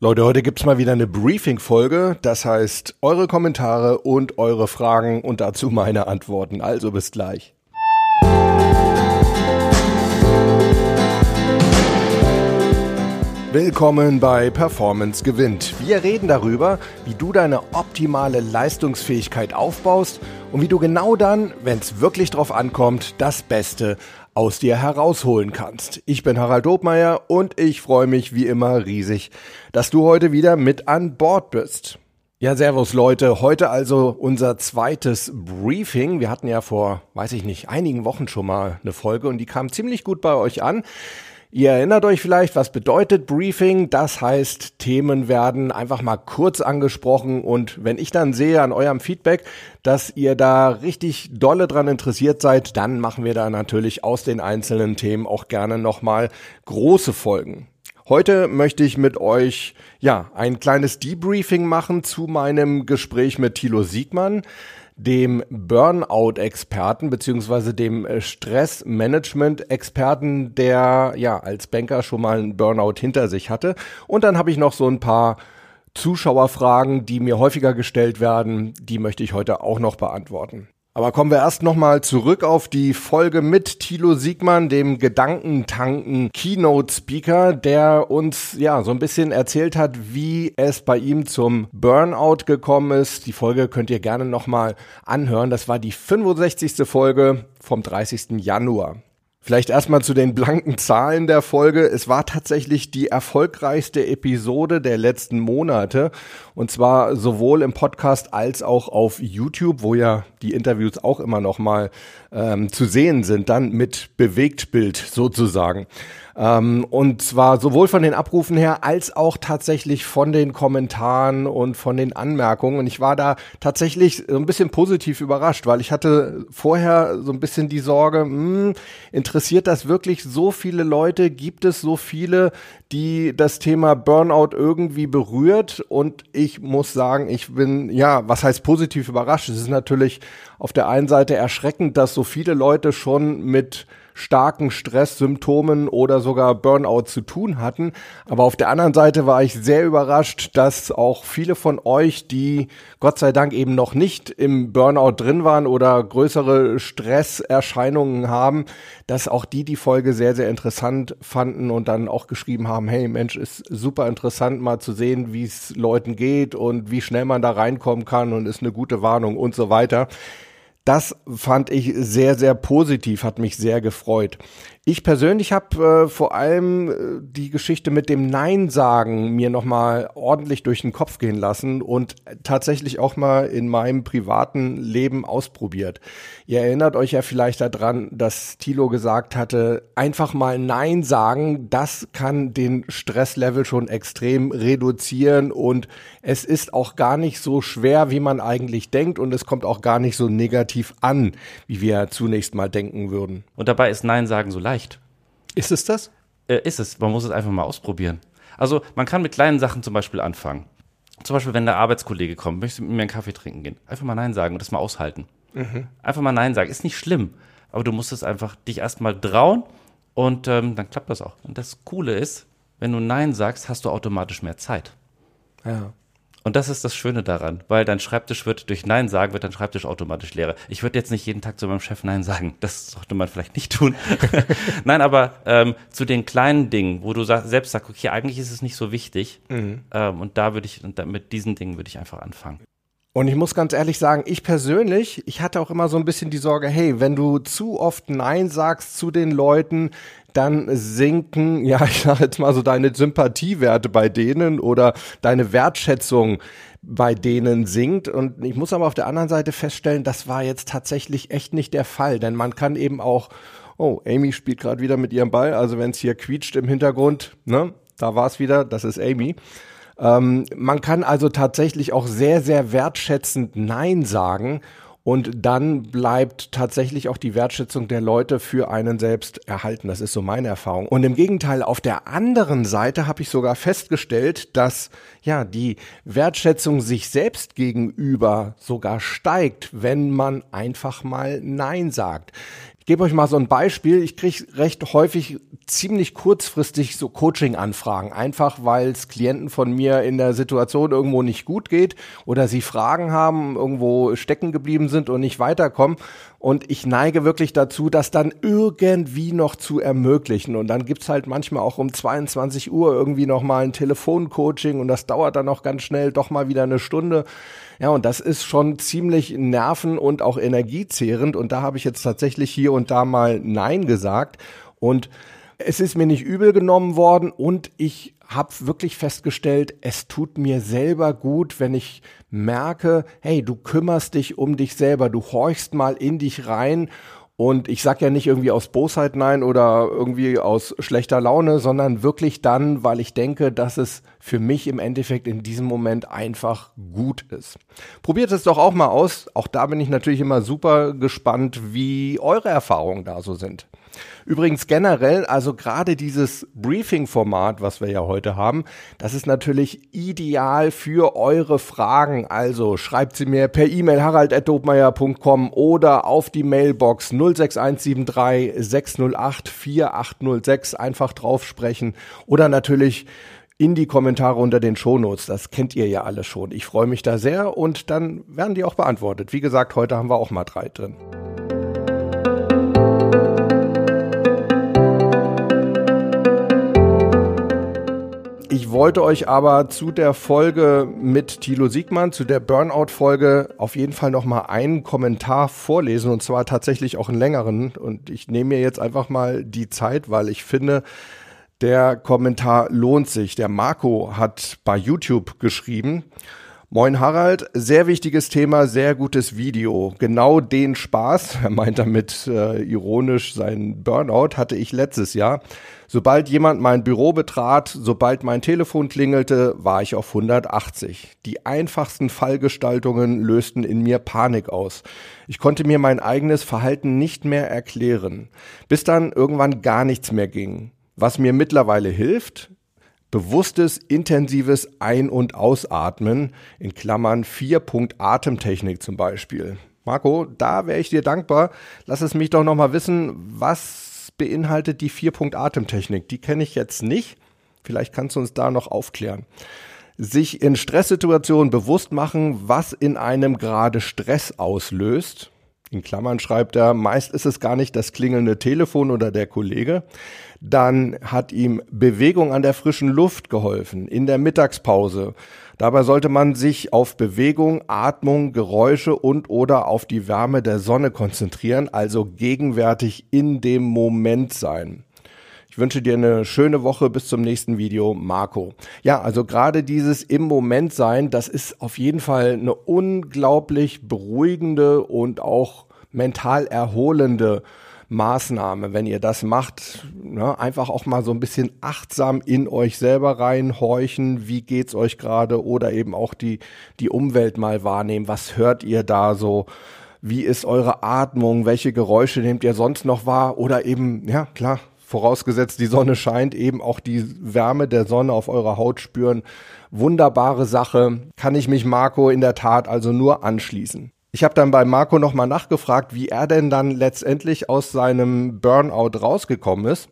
Leute, heute gibt's mal wieder eine Briefing-Folge. Das heißt, eure Kommentare und eure Fragen und dazu meine Antworten. Also bis gleich. Willkommen bei Performance gewinnt. Wir reden darüber, wie du deine optimale Leistungsfähigkeit aufbaust und wie du genau dann, wenn es wirklich drauf ankommt, das Beste aus dir herausholen kannst. Ich bin Harald Dobmeier und ich freue mich wie immer riesig, dass du heute wieder mit an Bord bist. Ja, servus Leute. Heute also unser zweites Briefing. Wir hatten ja vor, weiß ich nicht, einigen Wochen schon mal eine Folge und die kam ziemlich gut bei euch an. Ihr erinnert euch vielleicht, was bedeutet Briefing? Das heißt, Themen werden einfach mal kurz angesprochen und wenn ich dann sehe an eurem Feedback, dass ihr da richtig dolle dran interessiert seid, dann machen wir da natürlich aus den einzelnen Themen auch gerne nochmal große Folgen. Heute möchte ich mit euch ja ein kleines Debriefing machen zu meinem Gespräch mit Thilo Siegmann dem Burnout-Experten beziehungsweise dem äh, Stressmanagement-Experten, der ja als Banker schon mal einen Burnout hinter sich hatte. Und dann habe ich noch so ein paar Zuschauerfragen, die mir häufiger gestellt werden, die möchte ich heute auch noch beantworten. Aber kommen wir erst nochmal zurück auf die Folge mit Thilo Siegmann, dem Gedankentanken Keynote Speaker, der uns ja so ein bisschen erzählt hat, wie es bei ihm zum Burnout gekommen ist. Die Folge könnt ihr gerne nochmal anhören. Das war die 65. Folge vom 30. Januar. Vielleicht erstmal zu den blanken Zahlen der Folge. Es war tatsächlich die erfolgreichste Episode der letzten Monate. Und zwar sowohl im Podcast als auch auf YouTube, wo ja die Interviews auch immer noch mal ähm, zu sehen sind, dann mit Bewegtbild sozusagen. Ähm, und zwar sowohl von den Abrufen her als auch tatsächlich von den Kommentaren und von den Anmerkungen. Und ich war da tatsächlich so ein bisschen positiv überrascht, weil ich hatte vorher so ein bisschen die Sorge, mh, hm, interessiert das wirklich so viele Leute? Gibt es so viele, die das Thema Burnout irgendwie berührt? Und ich muss sagen, ich bin, ja, was heißt positiv überrascht? Es ist natürlich auf der einen Seite erschreckend, dass so viele Leute schon mit starken Stresssymptomen oder sogar Burnout zu tun hatten. Aber auf der anderen Seite war ich sehr überrascht, dass auch viele von euch, die Gott sei Dank eben noch nicht im Burnout drin waren oder größere Stresserscheinungen haben, dass auch die die Folge sehr, sehr interessant fanden und dann auch geschrieben haben, hey Mensch, ist super interessant mal zu sehen, wie es Leuten geht und wie schnell man da reinkommen kann und ist eine gute Warnung und so weiter. Das fand ich sehr, sehr positiv, hat mich sehr gefreut. Ich persönlich habe äh, vor allem äh, die Geschichte mit dem Nein sagen mir nochmal ordentlich durch den Kopf gehen lassen und tatsächlich auch mal in meinem privaten Leben ausprobiert. Ihr erinnert euch ja vielleicht daran, dass Thilo gesagt hatte, einfach mal Nein sagen, das kann den Stresslevel schon extrem reduzieren und es ist auch gar nicht so schwer, wie man eigentlich denkt und es kommt auch gar nicht so negativ an, wie wir zunächst mal denken würden. Und dabei ist Nein sagen so leicht leicht. Ist es das? Äh, ist es. Man muss es einfach mal ausprobieren. Also man kann mit kleinen Sachen zum Beispiel anfangen. Zum Beispiel, wenn der Arbeitskollege kommt, möchtest du mit mir einen Kaffee trinken gehen. Einfach mal Nein sagen und das mal aushalten. Mhm. Einfach mal Nein sagen. Ist nicht schlimm. Aber du musst es einfach dich erstmal trauen und ähm, dann klappt das auch. Und das Coole ist, wenn du Nein sagst, hast du automatisch mehr Zeit. Ja. Und das ist das Schöne daran, weil dein Schreibtisch wird durch Nein sagen, wird dein Schreibtisch automatisch leerer. Ich würde jetzt nicht jeden Tag zu meinem Chef Nein sagen. Das sollte man vielleicht nicht tun. Nein, aber ähm, zu den kleinen Dingen, wo du selbst sagst, okay, eigentlich ist es nicht so wichtig. Mhm. Ähm, und da würde ich, und da, mit diesen Dingen würde ich einfach anfangen. Und ich muss ganz ehrlich sagen, ich persönlich, ich hatte auch immer so ein bisschen die Sorge, hey, wenn du zu oft Nein sagst zu den Leuten, dann sinken, ja, ich sag jetzt mal so deine Sympathiewerte bei denen oder deine Wertschätzung bei denen sinkt. Und ich muss aber auf der anderen Seite feststellen, das war jetzt tatsächlich echt nicht der Fall, denn man kann eben auch, oh, Amy spielt gerade wieder mit ihrem Ball, also wenn es hier quietscht im Hintergrund, ne, da war es wieder, das ist Amy. Ähm, man kann also tatsächlich auch sehr, sehr wertschätzend Nein sagen und dann bleibt tatsächlich auch die Wertschätzung der Leute für einen selbst erhalten. Das ist so meine Erfahrung. Und im Gegenteil, auf der anderen Seite habe ich sogar festgestellt, dass ja die Wertschätzung sich selbst gegenüber sogar steigt, wenn man einfach mal Nein sagt gebe euch mal so ein Beispiel. Ich kriege recht häufig ziemlich kurzfristig so Coaching-Anfragen, einfach weil es Klienten von mir in der Situation irgendwo nicht gut geht oder sie Fragen haben, irgendwo stecken geblieben sind und nicht weiterkommen. Und ich neige wirklich dazu, das dann irgendwie noch zu ermöglichen. Und dann gibt's halt manchmal auch um 22 Uhr irgendwie nochmal ein Telefoncoaching und das dauert dann auch ganz schnell doch mal wieder eine Stunde. Ja, und das ist schon ziemlich nerven- und auch energiezehrend. Und da habe ich jetzt tatsächlich hier und da mal Nein gesagt. Und es ist mir nicht übel genommen worden und ich habe wirklich festgestellt, es tut mir selber gut, wenn ich merke, hey, du kümmerst dich um dich selber, du horchst mal in dich rein und ich sag ja nicht irgendwie aus Bosheit nein oder irgendwie aus schlechter Laune, sondern wirklich dann, weil ich denke, dass es für mich im Endeffekt in diesem Moment einfach gut ist. Probiert es doch auch mal aus. Auch da bin ich natürlich immer super gespannt, wie eure Erfahrungen da so sind. Übrigens generell, also gerade dieses Briefing-Format, was wir ja heute haben, das ist natürlich ideal für eure Fragen. Also schreibt sie mir per E-Mail harald.dobmeier.com oder auf die Mailbox 06173 608 4806 einfach drauf sprechen oder natürlich in die Kommentare unter den Shownotes. Das kennt ihr ja alle schon. Ich freue mich da sehr und dann werden die auch beantwortet. Wie gesagt, heute haben wir auch mal drei drin. Ich wollte euch aber zu der Folge mit Thilo Siegmann, zu der Burnout-Folge, auf jeden Fall nochmal einen Kommentar vorlesen und zwar tatsächlich auch einen längeren. Und ich nehme mir jetzt einfach mal die Zeit, weil ich finde, der Kommentar lohnt sich. Der Marco hat bei YouTube geschrieben. Moin Harald, sehr wichtiges Thema, sehr gutes Video. Genau den Spaß, er meint damit äh, ironisch seinen Burnout, hatte ich letztes Jahr. Sobald jemand mein Büro betrat, sobald mein Telefon klingelte, war ich auf 180. Die einfachsten Fallgestaltungen lösten in mir Panik aus. Ich konnte mir mein eigenes Verhalten nicht mehr erklären, bis dann irgendwann gar nichts mehr ging. Was mir mittlerweile hilft, bewusstes, intensives Ein- und Ausatmen, in Klammern 4-Punkt-Atemtechnik zum Beispiel. Marco, da wäre ich dir dankbar. Lass es mich doch nochmal wissen, was beinhaltet die Vier-Punkt-Atemtechnik. Die kenne ich jetzt nicht. Vielleicht kannst du uns da noch aufklären. Sich in Stresssituationen bewusst machen, was in einem gerade Stress auslöst. In Klammern schreibt er, meist ist es gar nicht das klingelnde Telefon oder der Kollege. Dann hat ihm Bewegung an der frischen Luft geholfen, in der Mittagspause. Dabei sollte man sich auf Bewegung, Atmung, Geräusche und oder auf die Wärme der Sonne konzentrieren, also gegenwärtig in dem Moment sein. Ich wünsche dir eine schöne Woche bis zum nächsten Video, Marco. Ja, also gerade dieses im Moment sein, das ist auf jeden Fall eine unglaublich beruhigende und auch mental erholende Maßnahme, wenn ihr das macht. Ne, einfach auch mal so ein bisschen achtsam in euch selber reinhorchen, wie geht's euch gerade oder eben auch die, die Umwelt mal wahrnehmen. Was hört ihr da so? Wie ist eure Atmung? Welche Geräusche nehmt ihr sonst noch wahr? Oder eben, ja, klar, vorausgesetzt die Sonne scheint, eben auch die Wärme der Sonne auf eurer Haut spüren. Wunderbare Sache. Kann ich mich Marco in der Tat also nur anschließen. Ich habe dann bei Marco nochmal nachgefragt, wie er denn dann letztendlich aus seinem Burnout rausgekommen ist.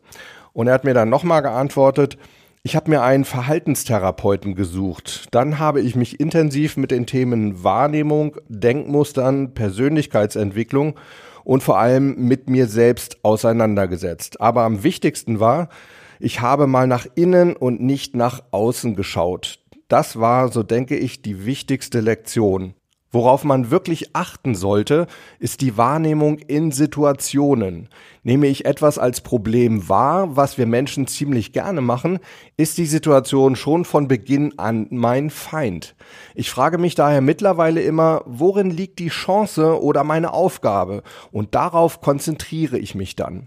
Und er hat mir dann nochmal geantwortet, ich habe mir einen Verhaltenstherapeuten gesucht. Dann habe ich mich intensiv mit den Themen Wahrnehmung, Denkmustern, Persönlichkeitsentwicklung und vor allem mit mir selbst auseinandergesetzt. Aber am wichtigsten war, ich habe mal nach innen und nicht nach außen geschaut. Das war, so denke ich, die wichtigste Lektion. Worauf man wirklich achten sollte, ist die Wahrnehmung in Situationen. Nehme ich etwas als Problem wahr, was wir Menschen ziemlich gerne machen, ist die Situation schon von Beginn an mein Feind. Ich frage mich daher mittlerweile immer, worin liegt die Chance oder meine Aufgabe? Und darauf konzentriere ich mich dann.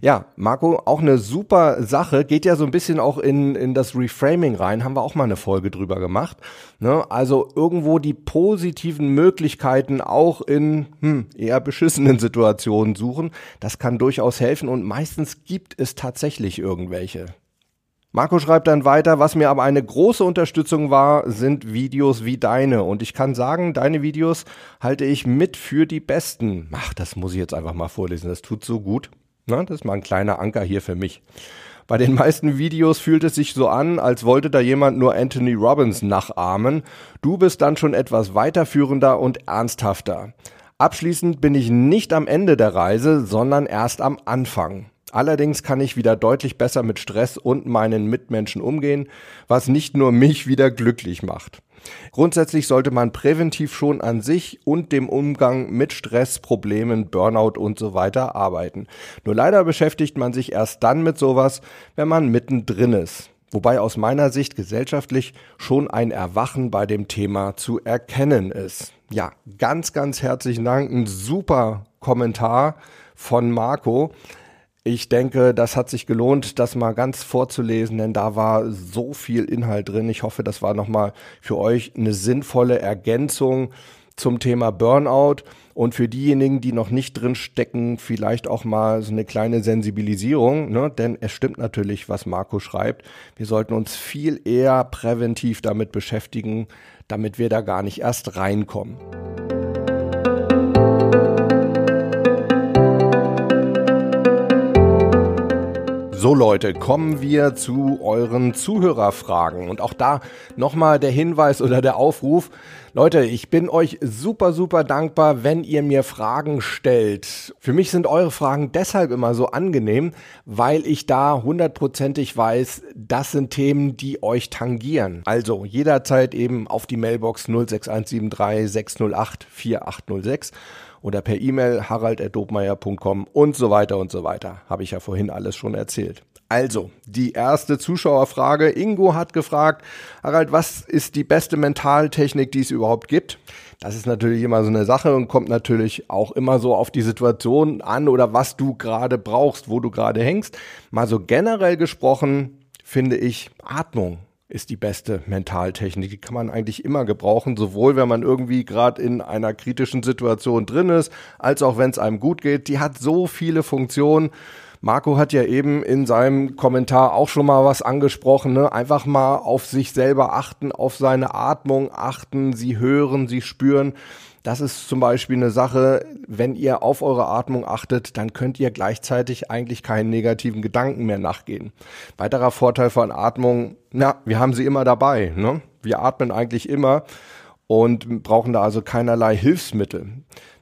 Ja, Marco, auch eine super Sache, geht ja so ein bisschen auch in, in das Reframing rein, haben wir auch mal eine Folge drüber gemacht. Ne? Also irgendwo die positiven Möglichkeiten auch in hm, eher beschissenen Situationen suchen, das kann durchaus helfen und meistens gibt es tatsächlich irgendwelche. Marco schreibt dann weiter, was mir aber eine große Unterstützung war, sind Videos wie deine. Und ich kann sagen, deine Videos halte ich mit für die besten. Ach, das muss ich jetzt einfach mal vorlesen, das tut so gut. Na, das ist mal ein kleiner Anker hier für mich. Bei den meisten Videos fühlt es sich so an, als wollte da jemand nur Anthony Robbins nachahmen. Du bist dann schon etwas weiterführender und ernsthafter. Abschließend bin ich nicht am Ende der Reise, sondern erst am Anfang. Allerdings kann ich wieder deutlich besser mit Stress und meinen Mitmenschen umgehen, was nicht nur mich wieder glücklich macht. Grundsätzlich sollte man präventiv schon an sich und dem Umgang mit Stress, Problemen, Burnout und so weiter arbeiten. Nur leider beschäftigt man sich erst dann mit sowas, wenn man mittendrin ist. Wobei aus meiner Sicht gesellschaftlich schon ein Erwachen bei dem Thema zu erkennen ist. Ja, ganz, ganz herzlichen Dank. Ein super Kommentar von Marco. Ich denke, das hat sich gelohnt, das mal ganz vorzulesen, denn da war so viel Inhalt drin. Ich hoffe, das war nochmal für euch eine sinnvolle Ergänzung zum Thema Burnout und für diejenigen, die noch nicht drin stecken, vielleicht auch mal so eine kleine Sensibilisierung, ne? denn es stimmt natürlich, was Marco schreibt. Wir sollten uns viel eher präventiv damit beschäftigen, damit wir da gar nicht erst reinkommen. So Leute, kommen wir zu euren Zuhörerfragen. Und auch da nochmal der Hinweis oder der Aufruf. Leute, ich bin euch super, super dankbar, wenn ihr mir Fragen stellt. Für mich sind eure Fragen deshalb immer so angenehm, weil ich da hundertprozentig weiß, das sind Themen, die euch tangieren. Also jederzeit eben auf die Mailbox 06173 608 4806 oder per E-Mail harald.dobmeier.com und so weiter und so weiter. Habe ich ja vorhin alles schon erzählt. Also, die erste Zuschauerfrage. Ingo hat gefragt, Harald, was ist die beste Mentaltechnik, die es überhaupt gibt? Das ist natürlich immer so eine Sache und kommt natürlich auch immer so auf die Situation an oder was du gerade brauchst, wo du gerade hängst. Mal so generell gesprochen, finde ich Atmung ist die beste Mentaltechnik. Die kann man eigentlich immer gebrauchen, sowohl wenn man irgendwie gerade in einer kritischen Situation drin ist, als auch wenn es einem gut geht. Die hat so viele Funktionen. Marco hat ja eben in seinem Kommentar auch schon mal was angesprochen. Ne? Einfach mal auf sich selber achten, auf seine Atmung achten, sie hören, sie spüren. Das ist zum Beispiel eine Sache, wenn ihr auf eure Atmung achtet, dann könnt ihr gleichzeitig eigentlich keinen negativen Gedanken mehr nachgehen. Weiterer Vorteil von Atmung, na, wir haben sie immer dabei. Ne? Wir atmen eigentlich immer und brauchen da also keinerlei Hilfsmittel.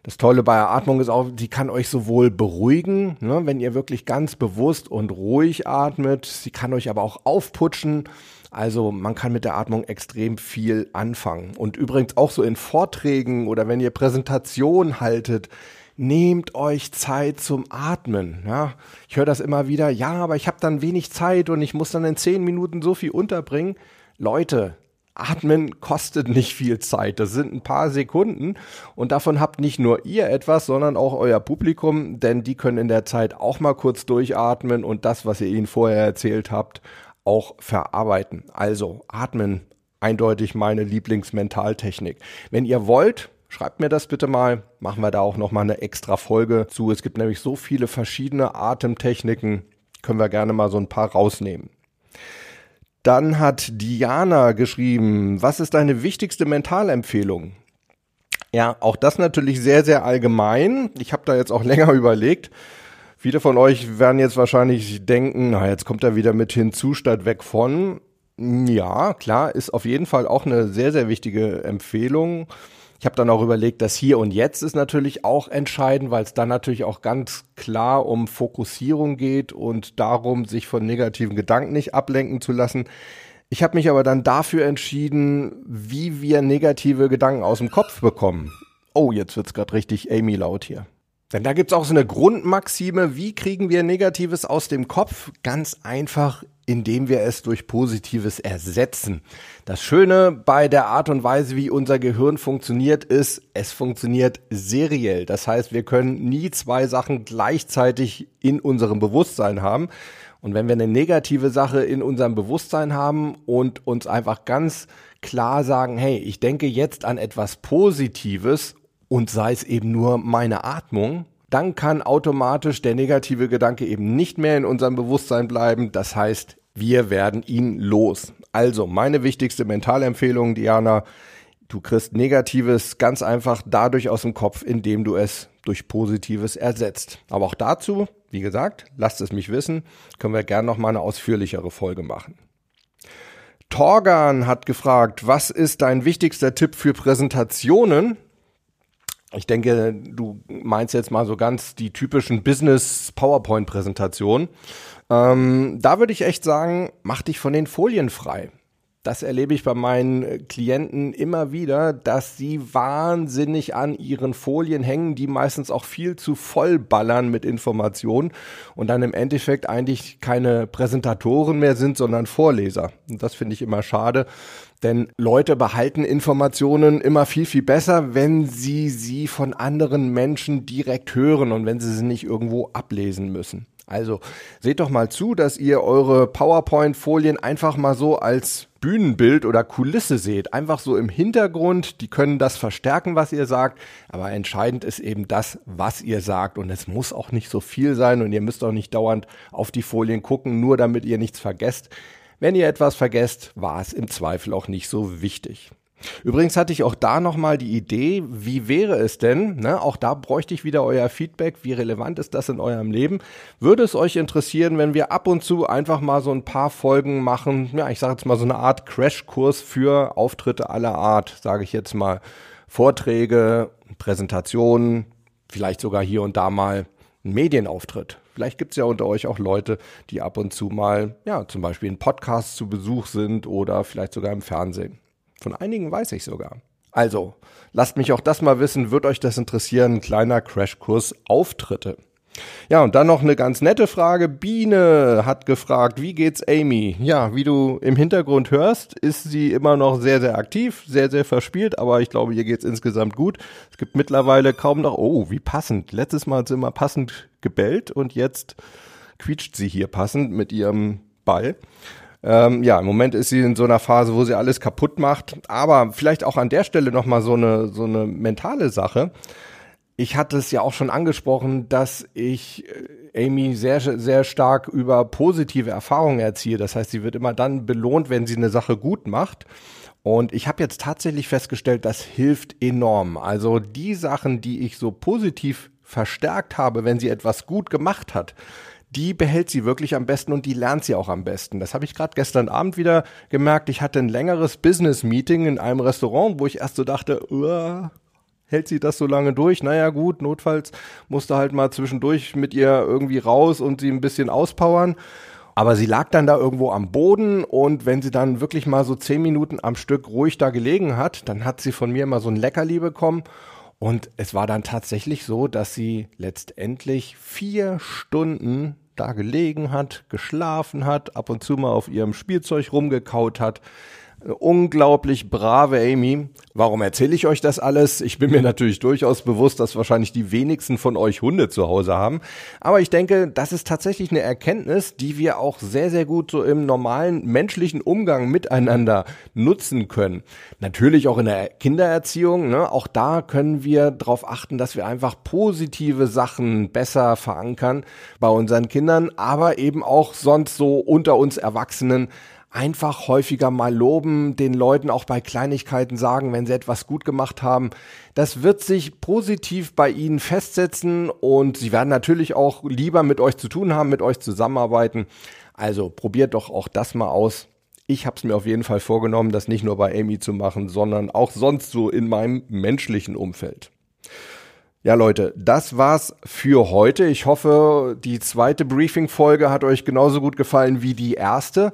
Das Tolle bei der Atmung ist auch, sie kann euch sowohl beruhigen, ne, wenn ihr wirklich ganz bewusst und ruhig atmet. Sie kann euch aber auch aufputschen also man kann mit der Atmung extrem viel anfangen. Und übrigens auch so in Vorträgen oder wenn ihr Präsentation haltet, nehmt euch Zeit zum Atmen. Ja, ich höre das immer wieder. Ja, aber ich habe dann wenig Zeit und ich muss dann in zehn Minuten so viel unterbringen. Leute, Atmen kostet nicht viel Zeit. Das sind ein paar Sekunden und davon habt nicht nur ihr etwas, sondern auch euer Publikum, denn die können in der Zeit auch mal kurz durchatmen und das, was ihr ihnen vorher erzählt habt, auch verarbeiten. Also atmen, eindeutig meine Lieblingsmentaltechnik. Wenn ihr wollt, schreibt mir das bitte mal. Machen wir da auch noch mal eine extra Folge zu. Es gibt nämlich so viele verschiedene Atemtechniken. Können wir gerne mal so ein paar rausnehmen. Dann hat Diana geschrieben, was ist deine wichtigste Mentalempfehlung? Ja, auch das natürlich sehr, sehr allgemein. Ich habe da jetzt auch länger überlegt. Viele von euch werden jetzt wahrscheinlich denken, na, jetzt kommt er wieder mit hinzu statt weg von. Ja, klar, ist auf jeden Fall auch eine sehr, sehr wichtige Empfehlung. Ich habe dann auch überlegt, das Hier und Jetzt ist natürlich auch entscheidend, weil es dann natürlich auch ganz klar um Fokussierung geht und darum, sich von negativen Gedanken nicht ablenken zu lassen. Ich habe mich aber dann dafür entschieden, wie wir negative Gedanken aus dem Kopf bekommen. Oh, jetzt wird's gerade richtig Amy laut hier. Denn da gibt's auch so eine Grundmaxime, wie kriegen wir Negatives aus dem Kopf? Ganz einfach, indem wir es durch Positives ersetzen. Das Schöne bei der Art und Weise, wie unser Gehirn funktioniert, ist, es funktioniert seriell. Das heißt, wir können nie zwei Sachen gleichzeitig in unserem Bewusstsein haben. Und wenn wir eine negative Sache in unserem Bewusstsein haben und uns einfach ganz klar sagen, hey, ich denke jetzt an etwas Positives und sei es eben nur meine Atmung, dann kann automatisch der negative Gedanke eben nicht mehr in unserem Bewusstsein bleiben. Das heißt, Wir werden ihn los. Also, meine wichtigste Mentalempfehlung, Diana, du kriegst Negatives ganz einfach dadurch aus dem Kopf, indem du es durch Positives ersetzt. Aber auch dazu, wie gesagt, lasst es mich wissen, können wir gerne noch mal eine ausführlichere Folge machen. Torgan hat gefragt, was ist dein wichtigster Tipp für Präsentationen? Ich denke, du meinst jetzt mal so ganz die typischen Business PowerPoint-Präsentationen. Ähm, da würde ich echt sagen, mach dich von den Folien frei das erlebe ich bei meinen Klienten immer wieder, dass sie wahnsinnig an ihren Folien hängen, die meistens auch viel zu voll ballern mit Informationen und dann im Endeffekt eigentlich keine Präsentatoren mehr sind, sondern Vorleser. Und das finde ich immer schade, denn Leute behalten Informationen immer viel, viel besser, wenn sie sie von anderen Menschen direkt hören und wenn sie sie nicht irgendwo ablesen müssen. Also seht doch mal zu, dass ihr eure PowerPoint-Folien einfach mal so als Bühnenbild oder Kulisse seht. Einfach so im Hintergrund. Die können das verstärken, was ihr sagt. Aber entscheidend ist eben das, was ihr sagt. Und es muss auch nicht so viel sein. Und ihr müsst auch nicht dauernd auf die Folien gucken, nur damit ihr nichts vergesst. Wenn ihr etwas vergesst, war es im Zweifel auch nicht so wichtig. Übrigens hatte ich auch da nochmal die Idee, wie wäre es denn, ne, auch da bräuchte ich wieder euer Feedback, wie relevant ist das in eurem Leben? Würde es euch interessieren, wenn wir ab und zu einfach mal so ein paar Folgen machen, ja, ich sage jetzt mal so eine Art Crashkurs für Auftritte aller Art, sage ich jetzt mal, Vorträge, Präsentationen, vielleicht sogar hier und da mal ein Medienauftritt. Vielleicht gibt es ja unter euch auch Leute, die ab und zu mal, ja, zum Beispiel in Podcasts zu Besuch sind oder vielleicht sogar im Fernsehen. Von einigen weiß ich sogar. Also, lasst mich auch das mal wissen, wird euch das interessieren? Ein kleiner Crashkurs Auftritte. Ja, und dann noch eine ganz nette Frage. Biene hat gefragt, wie geht's Amy? Ja, wie du im Hintergrund hörst, ist sie immer noch sehr, sehr aktiv, sehr, sehr verspielt, aber ich glaube, ihr geht's insgesamt gut. Es gibt mittlerweile kaum noch, oh, wie passend. Letztes Mal hat sie immer passend gebellt und jetzt quietscht sie hier passend mit ihrem Ball. Ähm, ja, im Moment ist sie in so einer Phase, wo sie alles kaputt macht. Aber vielleicht auch an der Stelle nochmal so eine, so eine mentale Sache. Ich hatte es ja auch schon angesprochen, dass ich äh, Amy sehr, sehr stark über positive Erfahrungen erziehe. Das heißt, sie wird immer dann belohnt, wenn sie eine Sache gut macht. Und ich habe jetzt tatsächlich festgestellt, das hilft enorm. Also die Sachen, die ich so positiv verstärkt habe, wenn sie etwas gut gemacht hat, die behält sie wirklich am besten und die lernt sie auch am besten. Das habe ich gerade gestern Abend wieder gemerkt. Ich hatte ein längeres Business-Meeting in einem Restaurant, wo ich erst so dachte, hält sie das so lange durch? Naja gut, notfalls musste halt mal zwischendurch mit ihr irgendwie raus und sie ein bisschen auspowern. Aber sie lag dann da irgendwo am Boden und wenn sie dann wirklich mal so zehn Minuten am Stück ruhig da gelegen hat, dann hat sie von mir mal so ein Leckerli bekommen. Und es war dann tatsächlich so, dass sie letztendlich vier Stunden da gelegen hat, geschlafen hat, ab und zu mal auf ihrem Spielzeug rumgekaut hat, unglaublich brave Amy. Warum erzähle ich euch das alles? Ich bin mir natürlich durchaus bewusst, dass wahrscheinlich die wenigsten von euch Hunde zu Hause haben. Aber ich denke, das ist tatsächlich eine Erkenntnis, die wir auch sehr, sehr gut so im normalen menschlichen Umgang miteinander nutzen können. Natürlich auch in der Kindererziehung. Ne? Auch da können wir darauf achten, dass wir einfach positive Sachen besser verankern bei unseren Kindern, aber eben auch sonst so unter uns Erwachsenen einfach häufiger mal loben, den Leuten auch bei Kleinigkeiten sagen, wenn sie etwas gut gemacht haben. Das wird sich positiv bei ihnen festsetzen und sie werden natürlich auch lieber mit euch zu tun haben, mit euch zusammenarbeiten. Also probiert doch auch das mal aus. Ich habe es mir auf jeden Fall vorgenommen, das nicht nur bei Amy zu machen, sondern auch sonst so in meinem menschlichen Umfeld. Ja, Leute, das war's für heute. Ich hoffe, die zweite Briefing-Folge hat euch genauso gut gefallen wie die erste.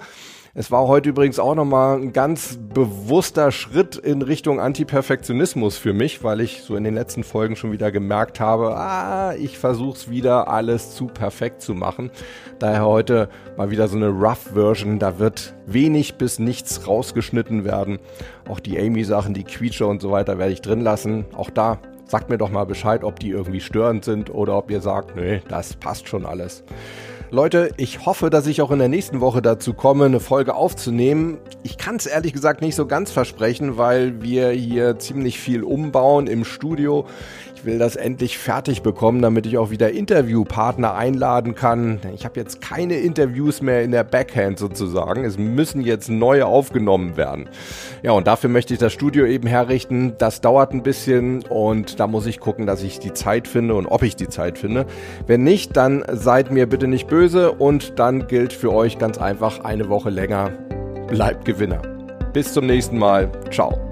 Es war heute übrigens auch nochmal ein ganz bewusster Schritt in Richtung Antiperfektionismus für mich, weil ich so in den letzten Folgen schon wieder gemerkt habe, ah, ich versuch's wieder alles zu perfekt zu machen. Daher heute mal wieder so eine Rough Version, da wird wenig bis nichts rausgeschnitten werden. Auch die Amy-Sachen, die Quietscher und so weiter werde ich drin lassen. Auch da sagt mir doch mal Bescheid, ob die irgendwie störend sind oder ob ihr sagt, nee, das passt schon alles. Leute, ich hoffe, dass ich auch in der nächsten Woche dazu komme, eine Folge aufzunehmen. Ich kann es ehrlich gesagt nicht so ganz versprechen, weil wir hier ziemlich viel umbauen im Studio. Ich will das endlich fertig bekommen, damit ich auch wieder Interviewpartner einladen kann. Ich habe jetzt keine Interviews mehr in der Backhand sozusagen. Es müssen jetzt neue aufgenommen werden. Ja, und dafür möchte ich das Studio eben herrichten. Das dauert ein bisschen und da muss ich gucken, dass ich die Zeit finde und ob ich die Zeit finde. Wenn nicht, dann seid mir bitte nicht böse und dann gilt für euch ganz einfach eine Woche länger. Bleibt Gewinner. Bis zum nächsten Mal. Ciao.